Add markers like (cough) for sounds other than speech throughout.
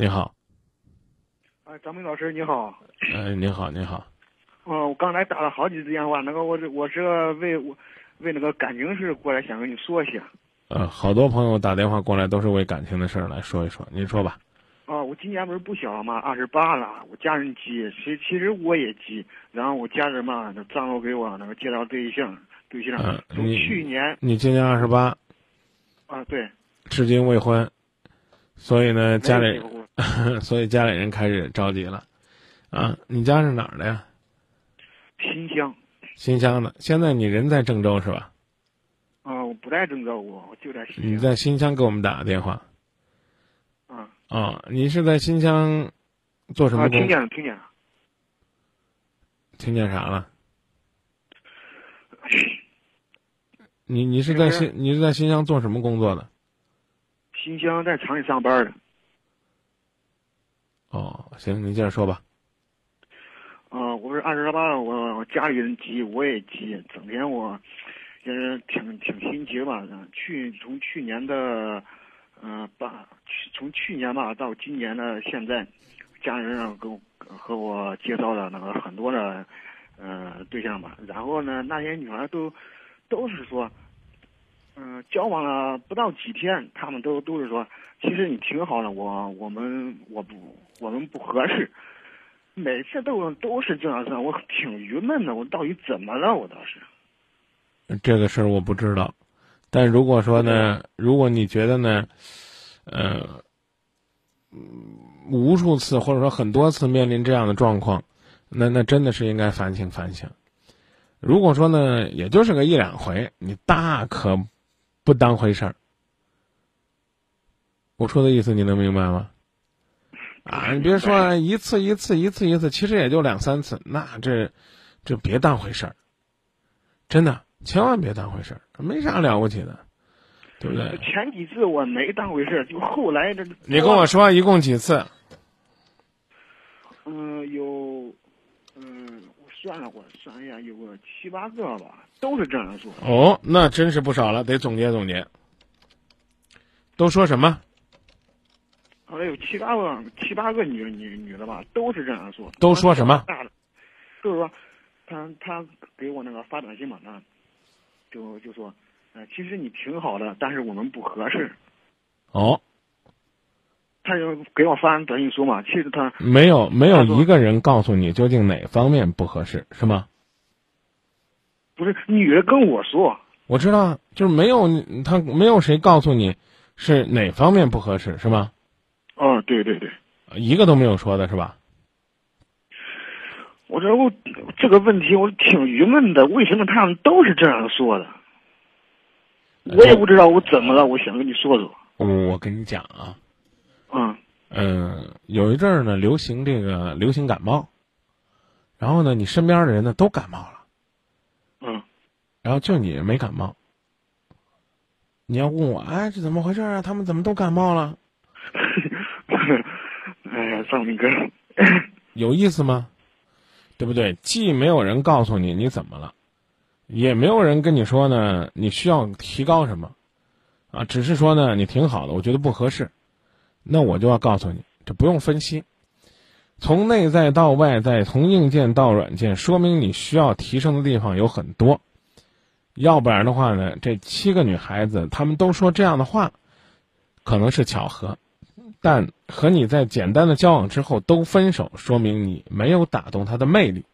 你好，啊，张明老师你好。哎，你好，你好。哦，我刚才打了好几次电话，那个我这我这为我为那个感情事过来，想跟你说一下。呃，好多朋友打电话过来都是为感情的事儿来说一说，您说吧。啊，我今年不是不小了吗？二十八了，我家人急，其其实我也急。然后我家人嘛，那张罗给我那个介绍对象，对象。嗯，从你去年你今年二十八，啊，对，至今未婚，所以呢，家里没有结过 (laughs) 所以家里人开始着急了。啊，你家是哪儿的呀？新乡新乡的。现在你人在郑州是吧？啊，我不在郑州，我我就在新乡。你在新乡给我们打个电话。啊啊，你是在新乡做什么啊，听见了，听见了。听见啥了？(laughs) 你你是在新你是在新乡做什么工作的？新乡在厂里上班的。哦，行，您接着说吧。啊，我是二十八，我我家里人急，我也急，整天我也是挺挺心急吧。去从去年的，呃，八去从去年吧到今年的现在，家人啊跟我和我介绍了那个很多的呃对象吧。然后呢，那些女孩都都是说，嗯、交往了不到几天，他们都都是说，其实你挺好的，我我们我不我们不合适。每次都都是这样子，我挺郁闷的。我到底怎么了？我倒是，这个事儿我不知道，但如果说呢，如果你觉得呢，呃，嗯无数次或者说很多次面临这样的状况，那那真的是应该反省反省。如果说呢，也就是个一两回，你大可不当回事儿。我说的意思你能明白吗？啊，你别说一次一次一次一次，其实也就两三次，那这这别当回事儿，真的千万别当回事儿，没啥了不起的，对不对？前几次我没当回事儿，就后来这你跟我说一共几次？嗯、有，嗯、我算了，我算一下，有个七八个吧，都是这样说。哦，那真是不少了，得总结总结。都说什么？好像有七八个七八个女女女的吧，都是这样说。都说什么？大的，就是说，他他给我那个发短信嘛，他就就说，呃，其实你挺好的，但是我们不合适。哦，他就给我发短信说嘛，其实他没有没有一个人告诉你究竟哪方面不合适，是吗？不是女的跟我说，我知道，就是没有他没有谁告诉你是哪方面不合适，是吗？哦，对对对，一个都没有说的是吧？我这我这个问题我挺郁闷的，为什么他们都是这样说的？我也不知道我怎么了，我想跟你说说。我我跟你讲啊，嗯嗯，有一阵儿呢，流行这个流行感冒，然后呢，你身边的人呢都感冒了，嗯然后就你没感冒。你要问我，哎，这怎么回事啊？他们怎么都感冒了？(laughs) 哎呀，张明哥，有意思吗？对不对？既没有人告诉你你怎么了，也没有人跟你说呢你需要提高什么，啊，只是说呢你挺好的，我觉得不合适，那我就要告诉你，这不用分析，从内在到外在，从硬件到软件，说明你需要提升的地方有很多，要不然的话呢，这七个女孩子她们都说这样的话，可能是巧合，但和你在简单的交往之后都分手，说明你没有打动她的魅力。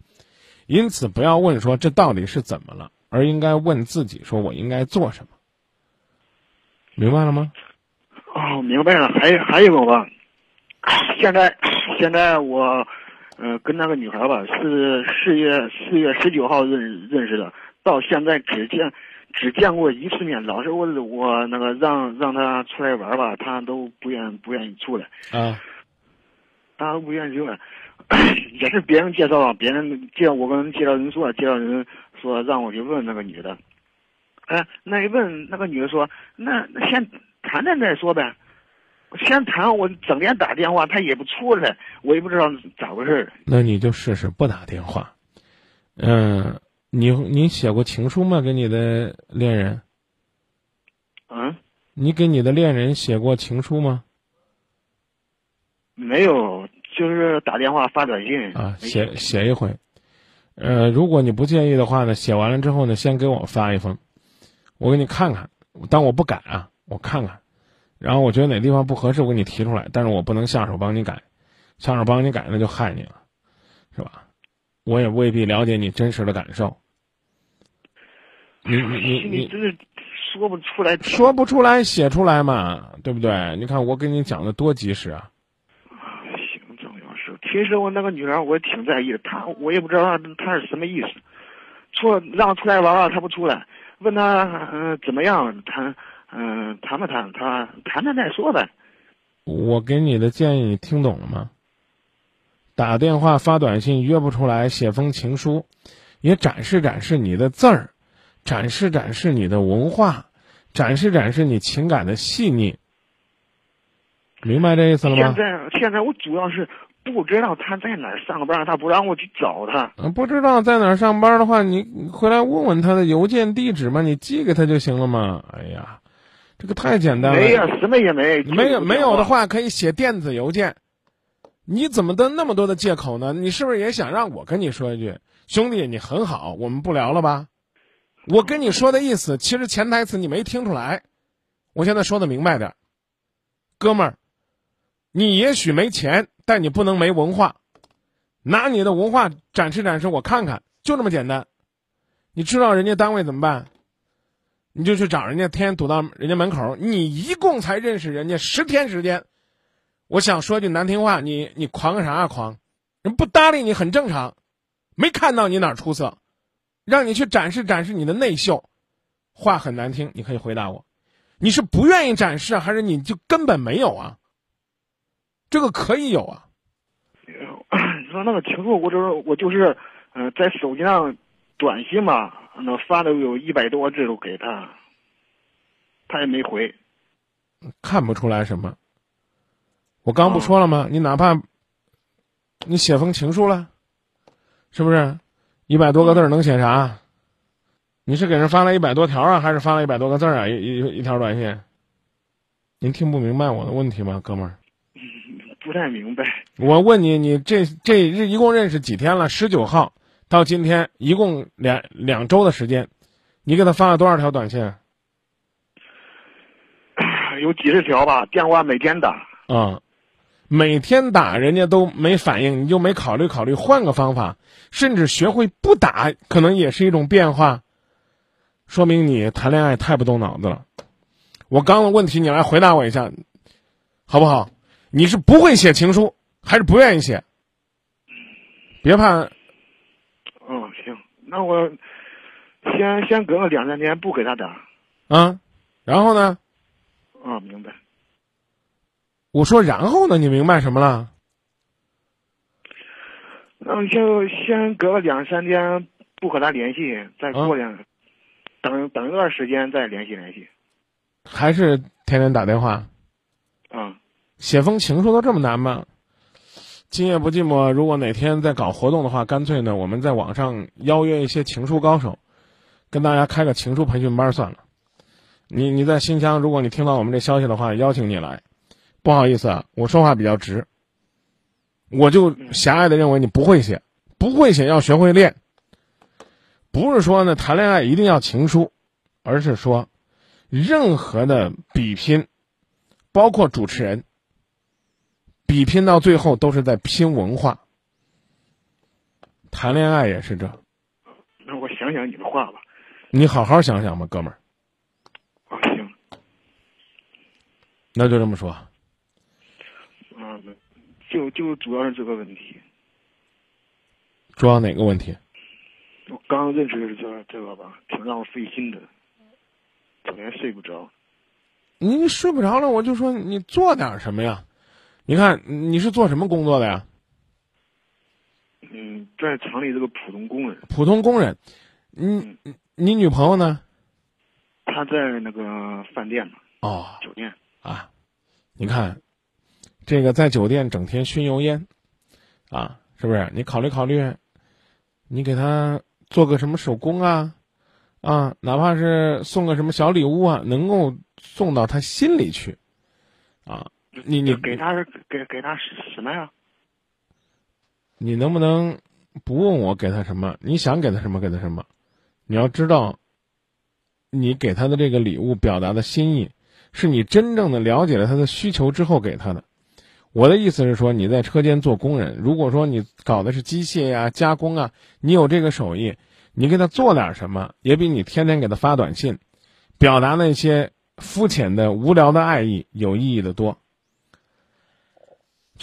因此，不要问说这到底是怎么了，而应该问自己说我应该做什么。明白了吗？哦，明白了。还还有个吧，现在现在我，呃，跟那个女孩吧是四月四月十九号认认识的，到现在只见只见过一次面，老是我我那个让让她出来玩吧，她都不愿不愿意出来，啊，她都不愿意出来。(coughs) 也是别人介绍啊，别人介我跟介绍人说，介绍人说让我去问那个女的，哎，那一问那个女的说，那那先谈谈再说呗。先谈，我整天打电话，他也不出来，我也不知道咋回事儿。那你就试试不打电话。嗯，你你写过情书吗？给你的恋人？嗯，你给你的恋人写过情书吗？没没有，就是打电话发短信啊，写写一回。呃，如果你不介意的话呢，写完了之后呢，先给我发一封，我给你看看。但我不敢啊，我看看，然后我觉得哪地方不合适，我给你提出来。但是我不能下手帮你改，下手帮你改那就害你了，是吧？我也未必了解你真实的感受。你你你你真是说不出来，说不出来，写出来嘛，对不对？你看我给你讲的多及时啊！啊，行政要是，其实我那个女儿我也挺在意的，她我也不知道她她是什么意思，出让出来玩玩她不出来，问她嗯、呃怎么样谈嗯、谈不谈，他谈谈再说呗。我给你的建议你听懂了吗？打电话、发短信约不出来，写封情书，也展示展示你的字儿，展示展示你的文化，展示展示你情感的细腻。明白这意思了吗现？在现在我主要是不知道他在哪儿上班，他不让我去找他。嗯，不知道在哪儿上班的话，你你回来问问他的邮件地址嘛，你寄给他就行了嘛。哎呀，这个太简单了。没呀，什么也没。没有没有的，话，可以写电子邮件。你怎么的那么多的借口呢？你是不是也想让我跟你说一句，兄弟，你很好，我们不聊了吧？我跟你说的意思，其实潜台词你没听出来。我现在说的明白点儿，哥们儿，你也许没钱，但你不能没文化，拿你的文化展示展示，我看看，就这么简单。你知道人家单位怎么办？你就去找人家，天天堵到人家门口，你一共才认识人家十天时间。我想说句难听话，你你狂个啥啊狂？人不搭理你很正常，没看到你哪儿出色，让你去展示展示你的内秀，话很难听，你可以回答我，你是不愿意展示，还是你就根本没有啊？这个可以有啊，你说那个情书，我就是我就是，嗯、在手机上短信嘛，那发了有一百多个字都给他，他也没回。看不出来什么。我刚不说了吗？你哪怕你写封情书了，是不是？一百多个字儿能写啥？你是给人发了一百多条啊，还是发了一百多个字儿啊？一一一条短信？您听不明白我的问题吗，哥们儿？不太明白，我问你，你这这日一共认识几天了？十九号到今天，一共两两周的时间，你给他发了多少条短信？(clears throat) 有几十条吧，电话每天打。啊、每天打人家都没反应，你就没考虑考虑换个方法，甚至学会不打，可能也是一种变化。说明你谈恋爱太不动脑子了。我刚的问题你来回答我一下，好不好？你是不会写情书，还是不愿意写？别怕，那我先先隔个两三天不给他打。啊，然后呢？啊，明白。我说然后呢？你明白什么了？那就先隔个两三天不和他联系，再过两、等等一段时间再联系联系。还是天天打电话？啊，写封情书都这么难吗？今夜不寂寞。如果哪天在搞活动的话，干脆呢，我们在网上邀约一些情书高手，跟大家开个情书培训班算了。你你在新疆，如果你听到我们这消息的话，邀请你来。不好意思啊，我说话比较直，我就狭隘的认为你不会写，不会写要学会练。不是说呢谈恋爱一定要情书，而是说，任何的比拼，包括主持人，比拼到最后都是在拼文化。谈恋爱也是这，那我想想你的话吧。你好好想想吧，哥们儿。啊，行，那就这么说。啊，就就主要是这个问题。主要哪个问题？我刚认识的这这个吧，挺让我费心的，整天睡不着。你睡不着了，我就说你做点什么呀？你看你是做什么工作的呀？嗯，在厂里这个普通工人，普通工人。你你你女朋友呢？她在那个饭店嘛，哦酒店。啊，你看，这个在酒店整天熏油烟，啊，是不是？你考虑考虑，你给他做个什么手工啊，啊，哪怕是送个什么小礼物啊，能够送到他心里去，啊，你你给他是给给他什么呀？你能不能不问我给他什么？你想给他什么给他什么？你要知道，你给他的这个礼物表达的心意，是你真正的了解了他的需求之后给他的。我的意思是说，你在车间做工人，如果说你搞的是机械呀、加工啊，你有这个手艺，你给他做点什么，也比你天天给他发短信，表达那些肤浅的、无聊的爱意有意义的多。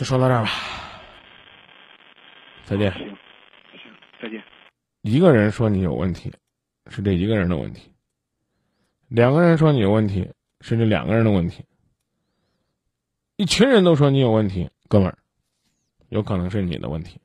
就说到这儿吧，再见。行，行，再见。一个人说你有问题，是这一个人的问题；两个人说你有问题，是这两个人的问题；一群人都说你有问题，哥们儿，有可能是你的问题。